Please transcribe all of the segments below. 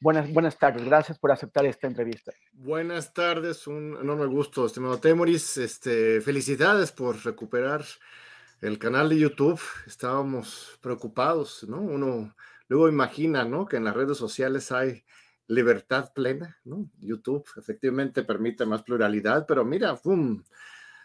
Buenas, buenas tardes, gracias por aceptar esta entrevista. Buenas tardes, un enorme gusto, estimado Temoris. Este, felicidades por recuperar el canal de YouTube. Estábamos preocupados, ¿no? Uno luego imagina, ¿no? Que en las redes sociales hay libertad plena, ¿no? YouTube efectivamente permite más pluralidad, pero mira, ¡pum!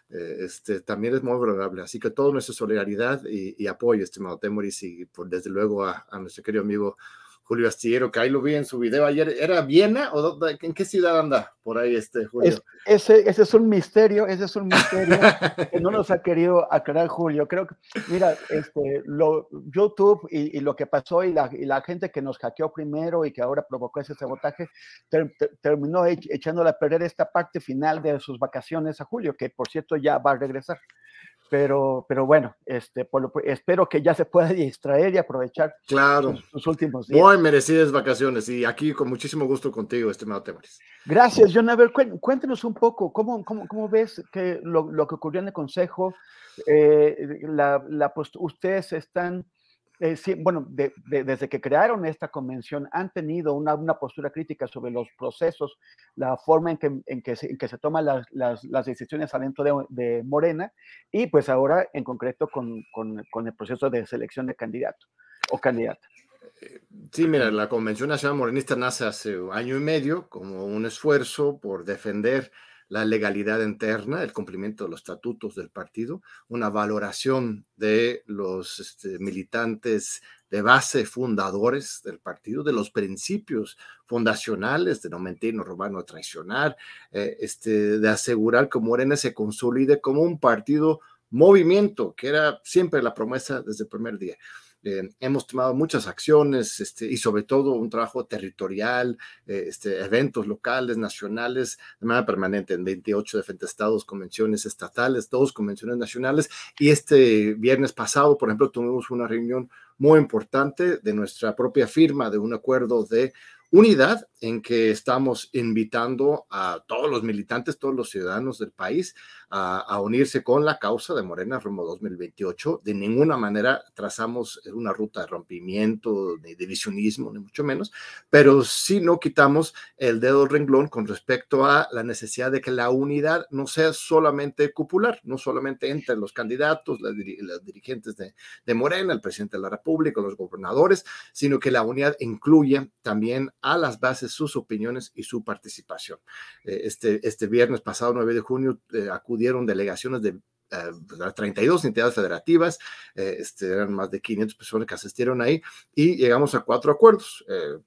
Eh, este, también es muy vulnerable. Así que toda nuestra solidaridad y, apoyo, estimado Temoris, y por, desde luego a, a nuestro querido amigo Julio Astillero, que ahí lo vi en su video ayer. ¿Era Viena o en qué ciudad anda por ahí este Julio? ese, ese es un misterio, ese es un misterio que no nos ha querido aclarar Julio. Creo que, mira, este, lo, YouTube y, lo que pasó y la, y la, gente que nos hackeó primero y que ahora provocó ese sabotaje, terminó echándole a perder esta parte final de sus vacaciones a Julio, que por cierto ya va a regresar pero, pero bueno, este, por lo, espero que ya se pueda distraer y aprovechar claro. sus, últimos días. Muy merecidas vacaciones y aquí con muchísimo gusto contigo, estimado Temares. Gracias, John. A ver, cuéntenos un poco, ¿cómo, cómo, cómo ves que lo, lo, que ocurrió en el Consejo? Eh, la, la ustedes están eh, sí, bueno, desde que crearon esta convención han tenido una, una, postura crítica sobre los procesos, la forma en que, en que, se, en que se, toman las, las, las, decisiones adentro de, de, Morena y pues ahora en concreto con, con, con, el proceso de selección de candidato o candidata. Sí, mira, la Convención Nacional Morenista nace hace año y medio como un esfuerzo por defender la legalidad interna, el cumplimiento de los estatutos del partido, una valoración de los este, militantes de base fundadores del partido, de los principios fundacionales de no mentir, no robar, no traicionar, eh, este, de asegurar que Morena se consolide como un partido movimiento, que era siempre la promesa desde el primer día. Eh, hemos tomado muchas acciones este, y sobre todo un trabajo territorial, eh, este, eventos locales, nacionales, de manera permanente en 28 diferentes estados, convenciones estatales, dos convenciones nacionales. Y este viernes pasado, por ejemplo, tuvimos una reunión muy importante de nuestra propia firma de un acuerdo de unidad en que estamos invitando a todos los militantes, todos los ciudadanos del país a, unirse con la causa de Morena rumbo 2028. De ninguna manera trazamos una ruta de rompimiento, de divisionismo, ni mucho menos, pero sí no quitamos el dedo renglón con respecto a la necesidad de que la unidad no sea solamente cupular, no solamente entre los candidatos, los dirigentes de, de Morena, el presidente de la República, los gobernadores, sino que la unidad incluya también a las bases sus opiniones y su participación. Eh, este, este viernes pasado, 9 de junio, eh, acudieron delegaciones de 32 eh, entidades federativas, este, eran más de 500 personas que asistieron ahí y llegamos a cuatro acuerdos,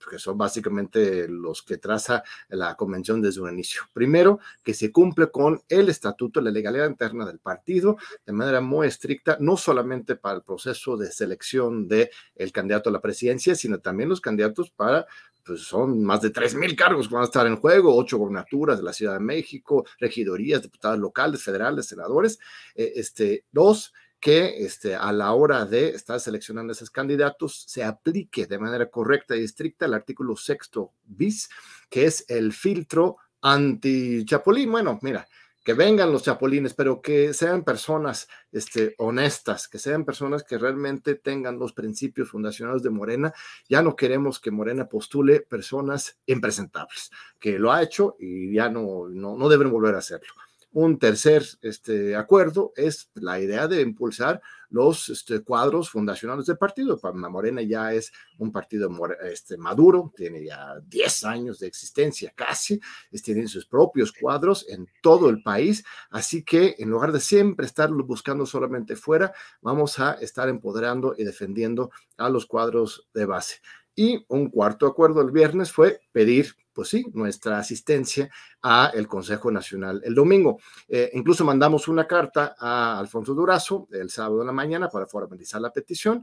que son básicamente los que traza la convención desde un inicio. Primero, que se cumple con el estatuto, la legalidad interna del partido de manera muy estricta, no solamente para el proceso de selección del el candidato a la presidencia, sino también los candidatos para pues son más de 3.000 cargos que van a estar en juego, ocho gobernaturas de la Ciudad de México, regidorías, diputados locales, federales, senadores. Eh, este, dos, que este, a la hora de estar seleccionando esos candidatos se aplique de manera correcta y estricta el artículo sexto bis, que es el filtro anti-chapulín. Bueno, mira, que vengan los chapulines, pero que sean personas este, honestas, que sean personas que realmente tengan los principios fundacionales de Morena. Ya no queremos que Morena postule personas impresentables, que lo ha hecho y ya no, no, no deben volver a hacerlo. Un tercer este, acuerdo es la idea de impulsar los este, cuadros fundacionales del partido. Morena ya es un partido este, maduro, tiene ya 10 años de existencia casi, tienen sus propios cuadros en todo el país, así que en lugar de siempre estar buscando solamente fuera, vamos a estar empoderando y defendiendo a los cuadros de base. Y un cuarto acuerdo el viernes fue pedir pues sí, nuestra asistencia a el Consejo Nacional el domingo. Eh, incluso mandamos una carta a Alfonso Durazo el sábado de la mañana para formalizar la petición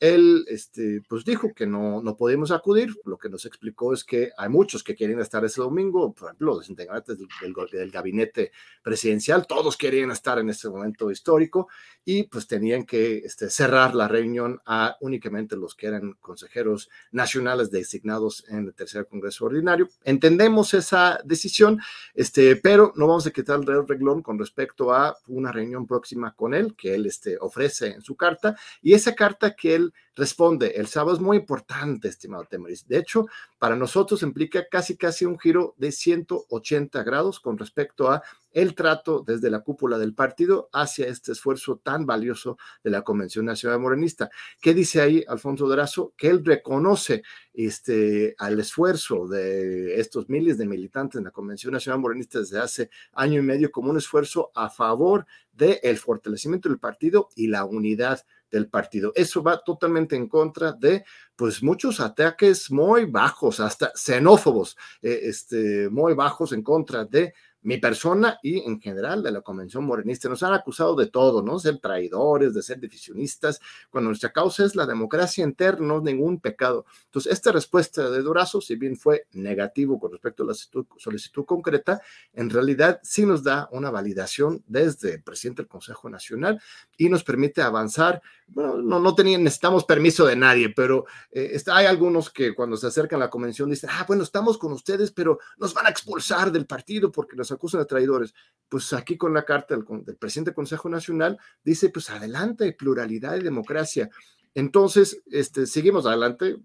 él este, pues dijo que no, no podemos acudir. Lo que nos explicó es que hay muchos que quieren estar ese domingo, por ejemplo, los integrantes del, del, gabinete presidencial, todos querían estar en ese momento histórico y pues tenían que este, cerrar la reunión a únicamente los que eran consejeros nacionales designados en el tercer Congreso Ordinario. Entendemos esa decisión, este, pero no vamos a quitar el reglón con respecto a una reunión próxima con él que él este, ofrece en su carta y esa carta que él responde, el sábado es muy importante, estimado Temoris. De hecho, para nosotros implica casi, casi un giro de 180 grados con respecto a el trato desde la cúpula del partido hacia este esfuerzo tan valioso de la Convención Nacional Morenista. ¿Qué dice ahí Alfonso Durazo? Que él reconoce este, al esfuerzo de estos miles de militantes en la Convención Nacional Morenista desde hace año y medio como un esfuerzo a favor del fortalecimiento del partido y la unidad del partido. Eso va totalmente en contra de, pues, muchos ataques muy bajos, hasta xenófobos, eh, este, muy bajos en contra de mi persona y en general de la Convención Morenista. Nos han acusado de todo, ¿no? Ser traidores, de ser divisionistas, cuando nuestra causa es la democracia interna, no ningún pecado. Entonces, esta respuesta de Durazo, si bien fue negativo con respecto a la solicitud concreta, en realidad sí nos da una validación desde el presidente del Consejo Nacional y nos permite avanzar. Bueno, no, no necesitamos permiso de nadie, pero eh, está, hay algunos que cuando se acercan a la convención dicen, ah, bueno, estamos con ustedes, pero nos van a expulsar del partido porque nos acusan de traidores. Pues aquí con la carta del, presidente del Consejo Nacional dice, pues adelante, pluralidad y democracia. Entonces, este, seguimos adelante,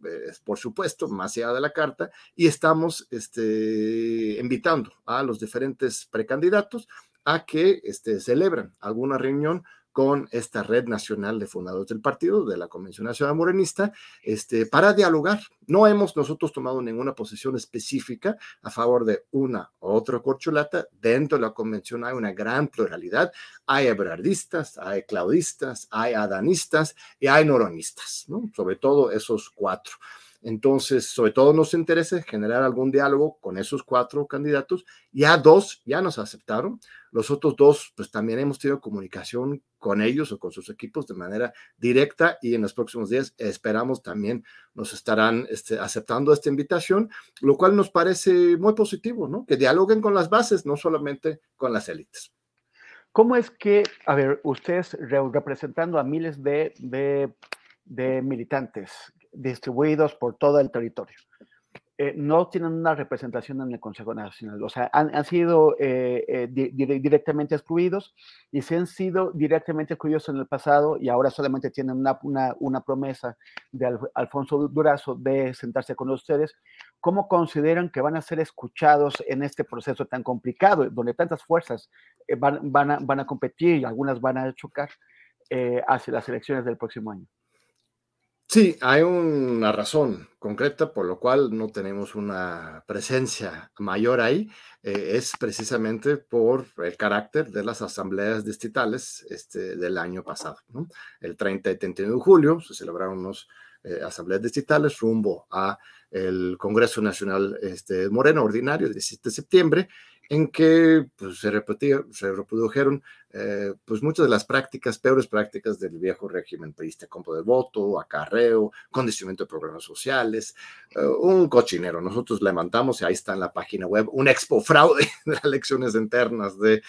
por supuesto, más allá de la carta, y estamos este, invitando a los diferentes precandidatos a que este, celebren alguna reunión con esta red nacional de fundadores del partido, de la Convención Nacional Morenista, este, para dialogar. No hemos nosotros tomado ninguna posición específica a favor de una u otra corcholata. Dentro de la convención hay una gran pluralidad. Hay ebrardistas, hay claudistas, hay adanistas y hay noronistas, ¿no? sobre todo esos cuatro. Entonces, sobre todo nos interesa generar algún diálogo con esos cuatro candidatos. Ya dos ya nos aceptaron. Los otros dos, pues también hemos tenido comunicación con ellos o con sus equipos de manera directa y en los próximos días esperamos también nos estarán este, aceptando esta invitación, lo cual nos parece muy positivo, ¿no? Que dialoguen con las bases, no solamente con las élites. ¿Cómo es que, a ver, ustedes representando a miles de, de, de militantes distribuidos por todo el territorio. Eh, no tienen una representación en el Consejo Nacional, o sea, han, sido eh, eh, directamente excluidos y se han sido directamente excluidos en el pasado y ahora solamente tienen una, una, promesa de Alfonso Durazo de sentarse con ustedes. ¿Cómo consideran que van a ser escuchados en este proceso tan complicado, donde tantas fuerzas van, van, a, van, a, competir y algunas van a chocar hacia las elecciones del próximo año? Sí, hay una razón concreta por lo cual no tenemos una presencia mayor ahí. Eh, es precisamente por el carácter de las asambleas distritales este, del año pasado. El 30 y 31 de julio se celebraron unas eh, asambleas distritales rumbo a el Congreso Nacional este, Moreno Ordinario, el 17 de septiembre, en que pues, se, se reprodujeron eh, pues muchas de las prácticas, peores prácticas del viejo régimen priista, compra de voto, acarreo, condicionamiento de programas sociales, eh, un cochinero. Nosotros levantamos, y ahí está en la página web, un expo fraude de las elecciones internas de,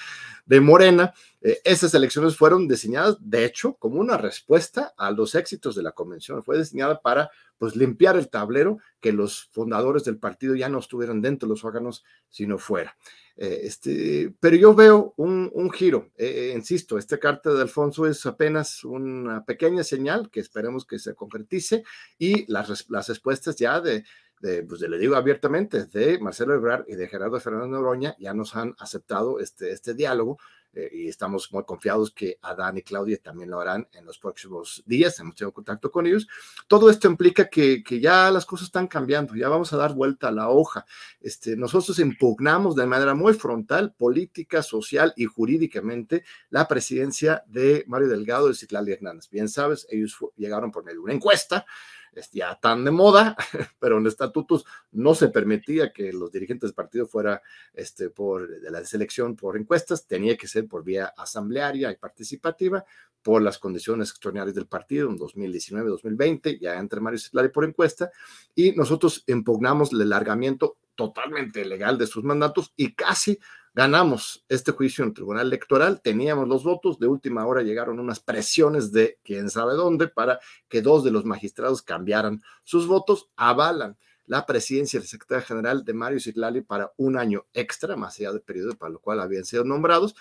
de Morena, Eh, esas elecciones fueron diseñadas, de hecho, como una respuesta a los éxitos de la convención. Fue diseñada para pues, limpiar el tablero, que los fundadores del partido ya no estuvieran dentro de los órganos, sino fuera. Eh, este, pero yo veo un, giro, eh, insisto, esta carta de Alfonso es apenas una pequeña señal que esperemos que se concretice y las, las respuestas ya de, de, pues le digo abiertamente, de Marcelo Ebrard y de Gerardo Fernández Noroña ya nos han aceptado este, este diálogo eh, y estamos muy confiados que Adán y Claudia también lo harán en los próximos días, hemos tenido contacto con ellos. Todo esto implica que, que, ya las cosas están cambiando, ya vamos a dar vuelta a la hoja. Este, nosotros impugnamos de manera muy frontal, política, social y jurídicamente, la presidencia de Mario Delgado y Citlali Hernández. Bien sabes, ellos llegaron por medio de una encuesta, ya tan de moda, pero en estatutos no se permitía que los dirigentes del partido fuera este, por de la selección por encuestas, tenía que ser por vía asamblearia y participativa por las condiciones extraordinarias del partido en 2019-2020, ya entre Mario Citlari por encuesta, y nosotros impugnamos el alargamiento totalmente legal de sus mandatos y casi ganamos este juicio en el Tribunal Electoral, teníamos los votos, de última hora llegaron unas presiones de quién sabe dónde para que dos de los magistrados cambiaran sus votos, avalan la presidencia del secretario general de Mario Citlali para un año extra, más allá del periodo para lo cual habían sido nombrados,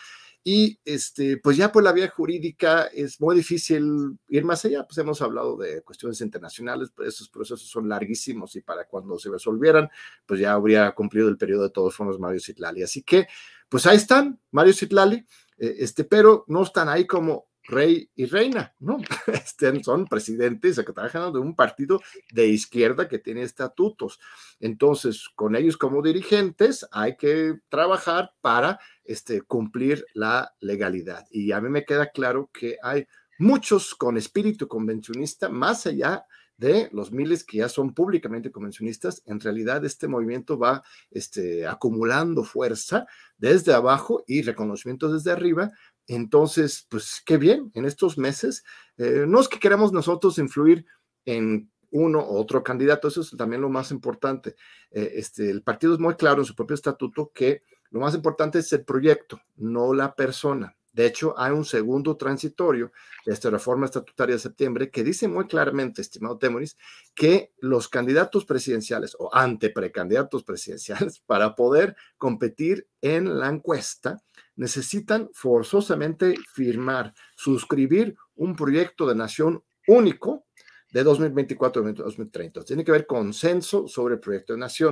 y este, pues ya por la vía jurídica es muy difícil ir más allá. Pues hemos hablado de cuestiones internacionales, pero esos procesos son larguísimos y para cuando se resolvieran, pues ya habría cumplido el periodo de todos formas Mario Citlali. Así que, pues ahí están, Mario Citlali, eh, este, pero no están ahí como rey y reina, ¿no? Este, son presidentes, secretarios de un partido de izquierda que tiene estatutos. Entonces, con ellos como dirigentes hay que trabajar para este, cumplir la legalidad. Y a mí me queda claro que hay muchos con espíritu convencionista, más allá de los miles que ya son públicamente convencionistas, en realidad este movimiento va este, acumulando fuerza desde abajo y reconocimiento desde arriba entonces, pues qué bien, en estos meses, eh, no es que queramos nosotros influir en uno u otro candidato, eso es también lo más importante. Eh, este, el partido es muy claro en su propio estatuto que lo más importante es el proyecto, no la persona. De hecho, hay un segundo transitorio de esta reforma estatutaria de septiembre que dice muy claramente, estimado Temoris, que los candidatos presidenciales o anteprecandidatos presidenciales, para poder competir en la encuesta, necesitan forzosamente firmar, suscribir un proyecto de nación único de 2024 2030. Tiene que haber consenso sobre el proyecto de nación.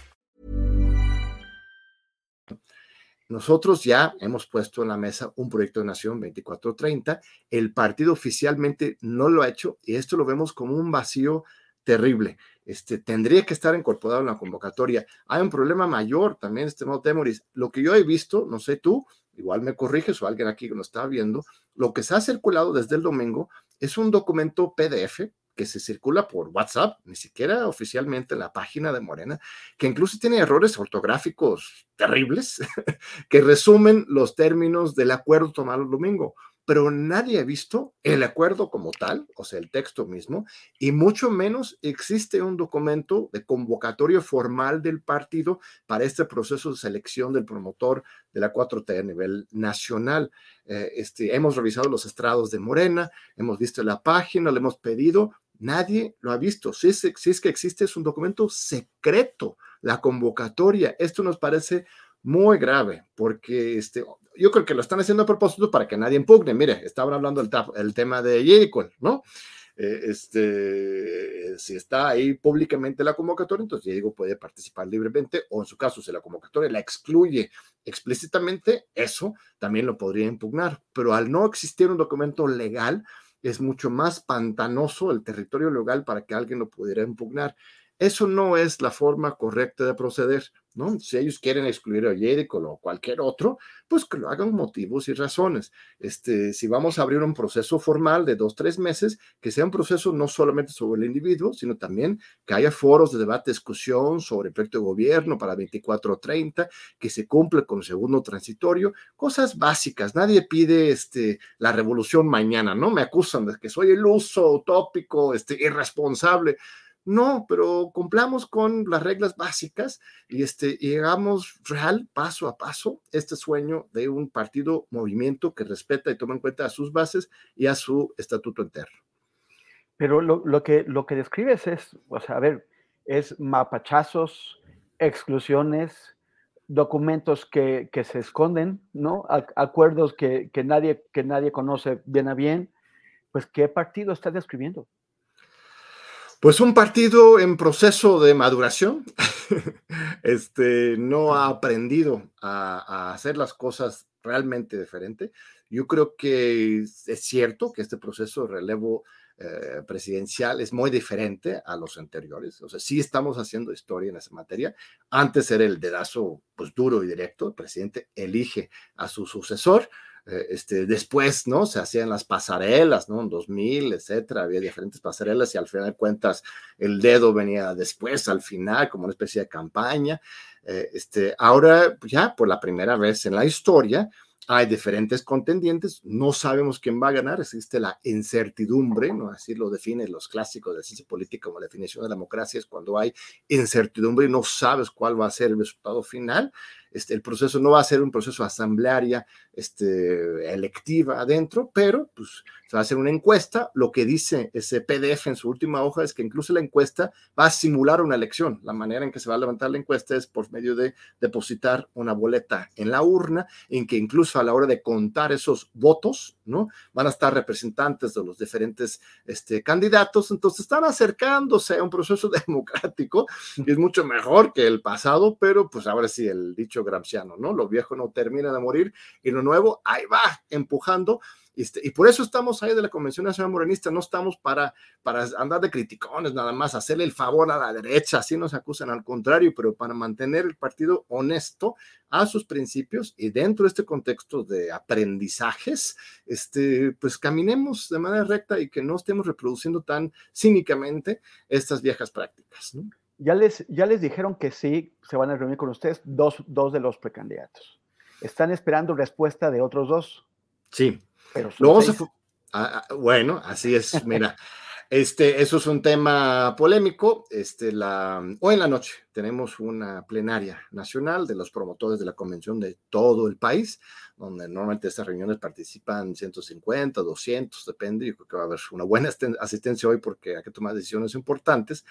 Nosotros ya hemos puesto en la mesa un proyecto de nación 2430. El partido oficialmente no lo ha hecho y esto lo vemos como un vacío terrible. Este, tendría que estar incorporado en la convocatoria. Hay un problema mayor también, estimado Temoris. Lo que yo he visto, no sé tú, igual me corriges o alguien aquí que lo está viendo, lo que se ha circulado desde el domingo es un documento PDF que se circula por WhatsApp, ni siquiera oficialmente en la página de Morena, que incluso tiene errores ortográficos terribles, que resumen los términos del acuerdo tomado el domingo pero nadie ha visto el acuerdo como tal, o sea, el texto mismo, y mucho menos existe un documento de convocatoria formal del partido para este proceso de selección del promotor de la 4T a nivel nacional. Eh, este, hemos revisado los estrados de Morena, hemos visto la página, le hemos pedido, nadie lo ha visto. Si es, que existe, es un documento secreto, la convocatoria. Esto nos parece muy grave, porque este, yo creo que lo están haciendo a propósito para que nadie impugne. Mire, estaban hablando el tema de Jericho, ¿no? Eh, este, si está ahí públicamente la convocatoria, entonces Diego puede participar libremente, o en su caso, si la convocatoria la excluye explícitamente, eso también lo podría impugnar. Pero al no existir un documento legal, es mucho más pantanoso el territorio legal para que alguien lo pudiera impugnar. Eso no es la forma correcta de proceder. ¿No? Si ellos quieren excluir a Jericho o cualquier otro, pues que lo hagan motivos y razones. Este, si vamos a abrir un proceso formal de dos, tres meses, que sea un proceso no solamente sobre el individuo, sino también que haya foros de debate, discusión sobre el proyecto de gobierno para 24 o 30, que se cumple con el segundo transitorio, cosas básicas. Nadie pide este, la revolución mañana, ¿no? Me acusan de que soy iluso, utópico, este, irresponsable. No, pero cumplamos con las reglas básicas y este, llegamos real, paso a paso, este sueño de un partido, movimiento que respeta y toma en cuenta a sus bases y a su estatuto interno. Pero lo, que, lo que describes es, o sea, a ver, es mapachazos, exclusiones, documentos que, se esconden, ¿no? acuerdos que, que, nadie, que nadie conoce bien a bien. Pues, ¿qué partido está describiendo? Pues un partido en proceso de maduración, este, no ha aprendido a, hacer las cosas realmente diferente. Yo creo que es cierto que este proceso de relevo eh, presidencial es muy diferente a los anteriores. O sea, sí estamos haciendo historia en esa materia. Antes era el dedazo pues duro y directo. El presidente elige a su sucesor eh, este, después, ¿no? Se hacían las pasarelas, ¿no? En 2000, etcétera, había diferentes pasarelas y al final de cuentas el dedo venía después, al final, como una especie de campaña. Eh, este, ahora, pues, ya por la primera vez en la historia, hay diferentes contendientes, no sabemos quién va a ganar, existe la incertidumbre, ¿no? Así lo definen los clásicos de ciencia política como la definición de democracia, es cuando hay incertidumbre y no sabes cuál va a ser el resultado final. Este, el proceso no va a ser un proceso asamblearia este, electiva adentro, pero pues, se va a hacer una encuesta. Lo que dice ese PDF en su última hoja es que incluso la encuesta va a simular una elección. La manera en que se va a levantar la encuesta es por medio de depositar una boleta en la urna, en que incluso a la hora de contar esos votos, ¿no? Van a estar representantes de los diferentes este, candidatos, entonces están acercándose a un proceso democrático y es mucho mejor que el pasado, pero pues ahora sí, el dicho Gramsciano, ¿no? Lo viejo no termina de morir y lo nuevo ahí va empujando. Este, y por eso estamos ahí de la Convención Nacional Morenista, no estamos para, para andar de criticones, nada más hacerle el favor a la derecha, así nos acusan al contrario, pero para mantener el partido honesto a sus principios y dentro de este contexto de aprendizajes, este, pues caminemos de manera recta y que no estemos reproduciendo tan cínicamente estas viejas prácticas. ¿no? ya les, ya les dijeron que sí, se van a reunir con ustedes dos, dos de los precandidatos. Están esperando respuesta de otros dos. Sí. Pero ah, ah, bueno, así es, mira. Este, eso es un tema polémico. Este, la, hoy en la noche tenemos una plenaria nacional de los promotores de la convención de todo el país, donde normalmente estas reuniones participan 150, 200, depende. Yo creo que va a haber una buena asistencia hoy porque hay que tomar decisiones importantes.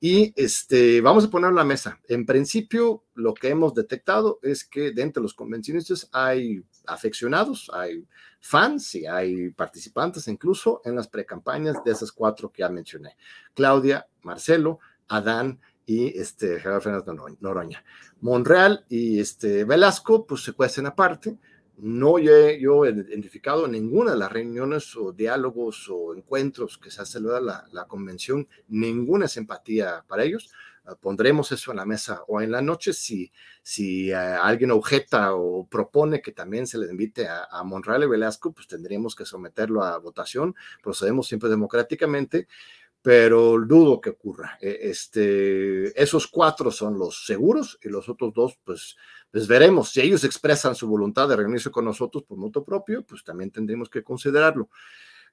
Y este, vamos a poner la mesa. En principio, lo que hemos detectado es que dentro de los convencionistas hay afeccionados, hay fans y hay participantes incluso en las precampañas de esas cuatro que ya mencioné. Claudia, Marcelo, Adán y este Gerardo Fernández Noroña. Monreal y este Velasco pues se cuecen aparte. No he, yo he identificado en ninguna de las reuniones o diálogos o encuentros que se ha celebrado la, la convención ninguna simpatía para ellos. Ah, pondremos eso en la mesa o en la noche si, si eh, alguien objeta o propone que también se le invite a, a, Monreal y Velasco, pues tendríamos que someterlo a votación. Procedemos siempre democráticamente, pero dudo que ocurra. E, este, esos cuatro son los seguros y los otros dos, pues, pues veremos. Si ellos expresan su voluntad de reunirse con nosotros por moto propio, pues también tendremos que considerarlo.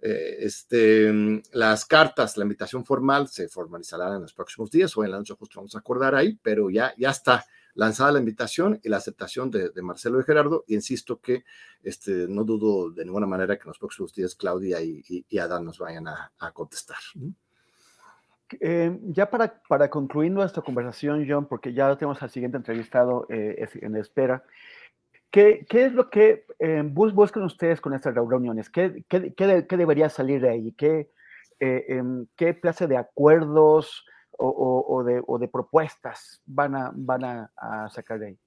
Eh, este, mm, las cartas, la invitación formal se formalizarán en los próximos días o en la noche justo vamos a acordar ahí, pero ya, ya está lanzada la invitación y la aceptación de, Marcelo y Gerardo, y insisto que este, no dudo de ninguna manera que en los próximos días Claudia y, Adán nos vayan a, contestar. Eh, ya para, para concluir nuestra conversación, John, porque ya tenemos al siguiente entrevistado eh, en espera, ¿qué, ¿qué, es lo que eh, buscan ustedes con estas reuniones? ¿Qué, debería salir de ahí? ¿Qué, em, qué clase de acuerdos o, o, o, de, o, propuestas van a, sacar de ahí?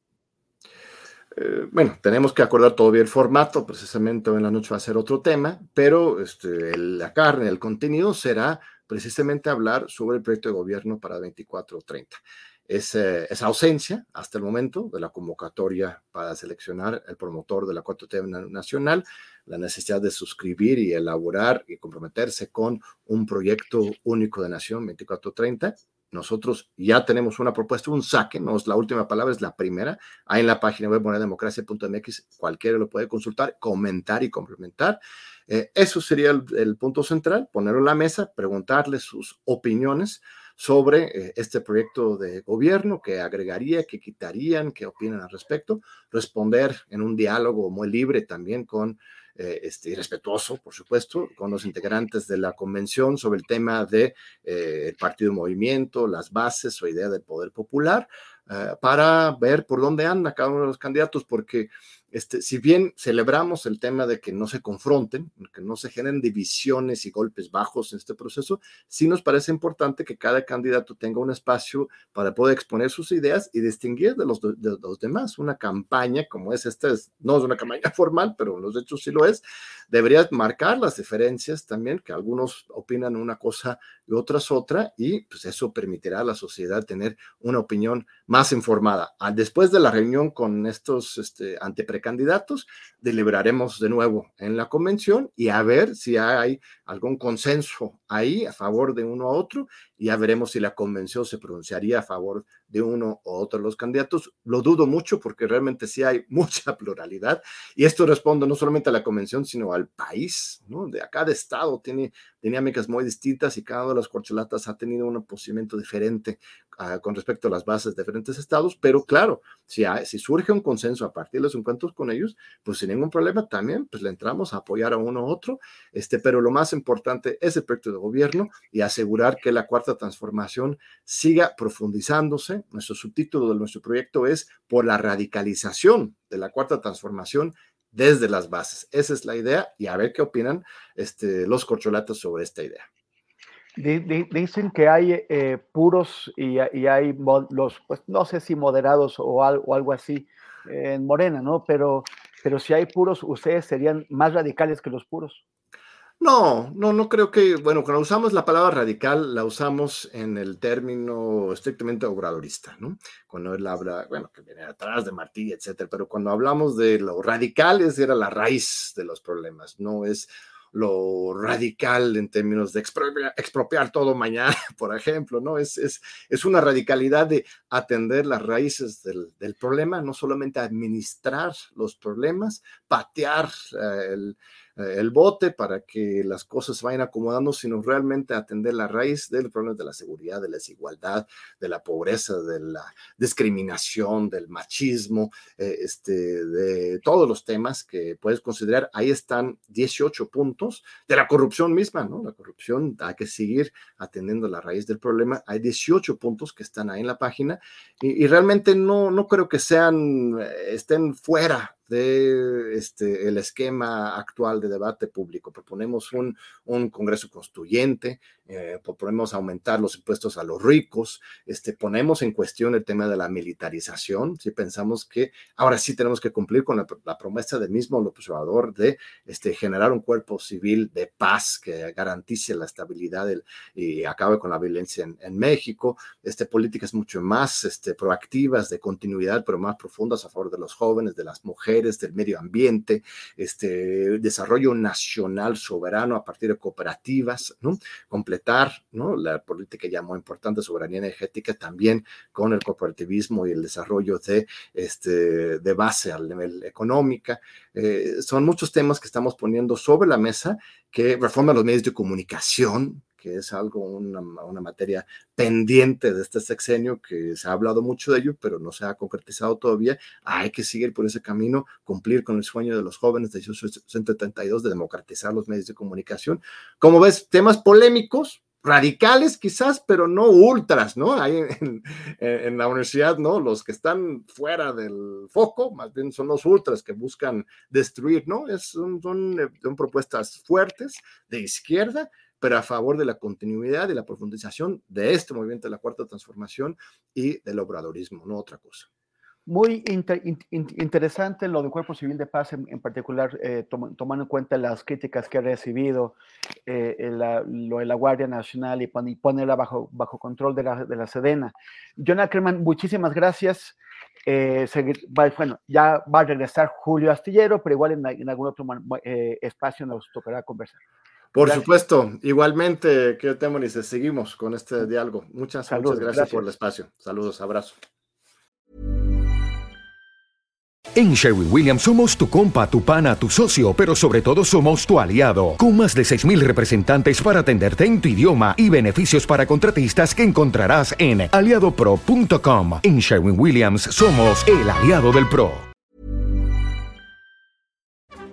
Eh, bueno, tenemos que acordar todavía el formato, precisamente hoy en la noche va a ser otro tema, pero este, la carne, el contenido será precisamente hablar sobre el proyecto de gobierno para 24-30. esa ausencia hasta el momento de la convocatoria para seleccionar el promotor de la 4T nacional, la necesidad de suscribir y elaborar y comprometerse con un proyecto único de nación 24-30 nosotros ya tenemos una propuesta, un saque, no es la última palabra, es la primera. Ahí en la página web monedemocracia.mx, cualquiera lo puede consultar, comentar y complementar. Eh, eso sería el, punto central, ponerlo en la mesa, preguntarle sus opiniones sobre eh, este proyecto de gobierno, qué agregaría, qué quitarían, qué opinan al respecto, responder en un diálogo muy libre también con eh, este, respetuoso, por supuesto, con los integrantes de la convención sobre el tema del de, eh, partido movimiento, las bases o idea del poder popular, para ver por dónde anda cada uno de los candidatos, porque este, si bien celebramos el tema de que no se confronten, que no se generen divisiones y golpes bajos en este proceso, sí nos parece importante que cada candidato tenga un espacio para poder exponer sus ideas y distinguir de los, de, los demás. Una campaña como es esta, es, no es una campaña formal, pero en los hechos sí lo es, debería marcar las diferencias también, que algunos opinan una cosa y otras otra, y pues eso permitirá a la sociedad tener una opinión más informada. Ah, después de la reunión con estos este, candidatos, deliberaremos de nuevo en la convención y a ver si hay algún consenso ahí a favor de uno a otro y ya veremos si la convención se pronunciaría a favor de uno o otro de los candidatos. Lo dudo mucho porque realmente sí hay mucha pluralidad y esto responde no solamente a la convención, sino al país, ¿no? De cada estado tiene dinámicas muy distintas y cada una de las corcholatas ha tenido un posicionamiento diferente uh, con respecto a las bases de diferentes estados, pero claro, si, hay, si surge un consenso a partir de los encuentros con ellos, pues sin ningún problema también, pues le entramos a apoyar a uno u otro, este, pero lo más importante es el proyecto de gobierno y asegurar que la cuarta transformación siga profundizándose. Nuestro subtítulo de nuestro proyecto es por la radicalización de la cuarta transformación desde las bases. Esa es la idea y a ver qué opinan este, los corcholatos sobre esta idea. Dicen que hay eh, puros y, hay los, pues no sé si moderados o algo, o algo así en Morena, ¿no? Pero, pero si hay puros, ustedes serían más radicales que los puros. No, no, no creo que, bueno, cuando usamos la palabra radical, la usamos en el término estrictamente obradorista, ¿no? Cuando él habla, bueno, que viene atrás de Martí, etcétera, pero cuando hablamos de lo radical, es era la raíz de los problemas, no es lo radical en términos de expropiar, todo mañana, por ejemplo, ¿no? Es, es, es, una radicalidad de atender las raíces del, del problema, no solamente administrar los problemas, patear uh, el, el bote para que las cosas vayan acomodando, sino realmente atender la raíz del problema de la seguridad, de la desigualdad, de la pobreza, de la discriminación, del machismo, eh, este, de todos los temas que puedes considerar. Ahí están 18 puntos de la corrupción misma, ¿no? La corrupción, hay que seguir atendiendo la raíz del problema. Hay 18 puntos que están ahí en la página y, y realmente no, no creo que sean, eh, estén fuera de este, el esquema actual de debate público. Proponemos un, un Congreso constituyente, eh, proponemos aumentar los impuestos a los ricos, este, ponemos en cuestión el tema de la militarización, si pensamos que ahora sí tenemos que cumplir con la, promesa del mismo observador de este, generar un cuerpo civil de paz que garantice la estabilidad del, y acabe con la violencia en, en México, este, políticas mucho más este, proactivas de continuidad, pero más profundas a favor de los jóvenes, de las mujeres, del medio ambiente, este desarrollo nacional soberano a partir de cooperativas, ¿no? Completar, ¿no? La política ya muy importante, soberanía energética, también con el cooperativismo y el desarrollo de, este, de base al nivel económica. Eh, son muchos temas que estamos poniendo sobre la mesa que reforman los medios de comunicación, que es algo, una, una, materia pendiente de este sexenio, que se ha hablado mucho de ello, pero no se ha concretizado todavía. Hay que seguir por ese camino, cumplir con el sueño de los jóvenes de 1872 de democratizar los medios de comunicación. Como ves, temas polémicos, radicales quizás, pero no ultras, ¿no? Ahí en, la universidad, ¿no? Los que están fuera del foco, más bien son los ultras que buscan destruir, ¿no? Es, son, son, son propuestas fuertes de izquierda, pero a favor de la continuidad y la profundización de este movimiento de la cuarta transformación y del obradorismo, no otra cosa. Muy interesante lo del Cuerpo Civil de Paz, en, particular, eh, tomando en cuenta las críticas que ha recibido eh, lo de la Guardia Nacional y, ponerla bajo, bajo control de la, de la Sedena. John Ackerman, muchísimas gracias. Eh, bueno, ya va a regresar Julio Astillero, pero igual en, algún otro espacio nos tocará conversar. Por supuesto, igualmente, que dice, seguimos con este diálogo. Muchas, muchas gracias por el espacio. Saludos, abrazo. En Sherwin Williams somos tu compa, tu pana, tu socio, pero sobre todo somos tu aliado, con más de 6.000 representantes para atenderte en tu idioma y beneficios para contratistas que encontrarás en aliadopro.com. En Sherwin Williams somos el aliado del PRO.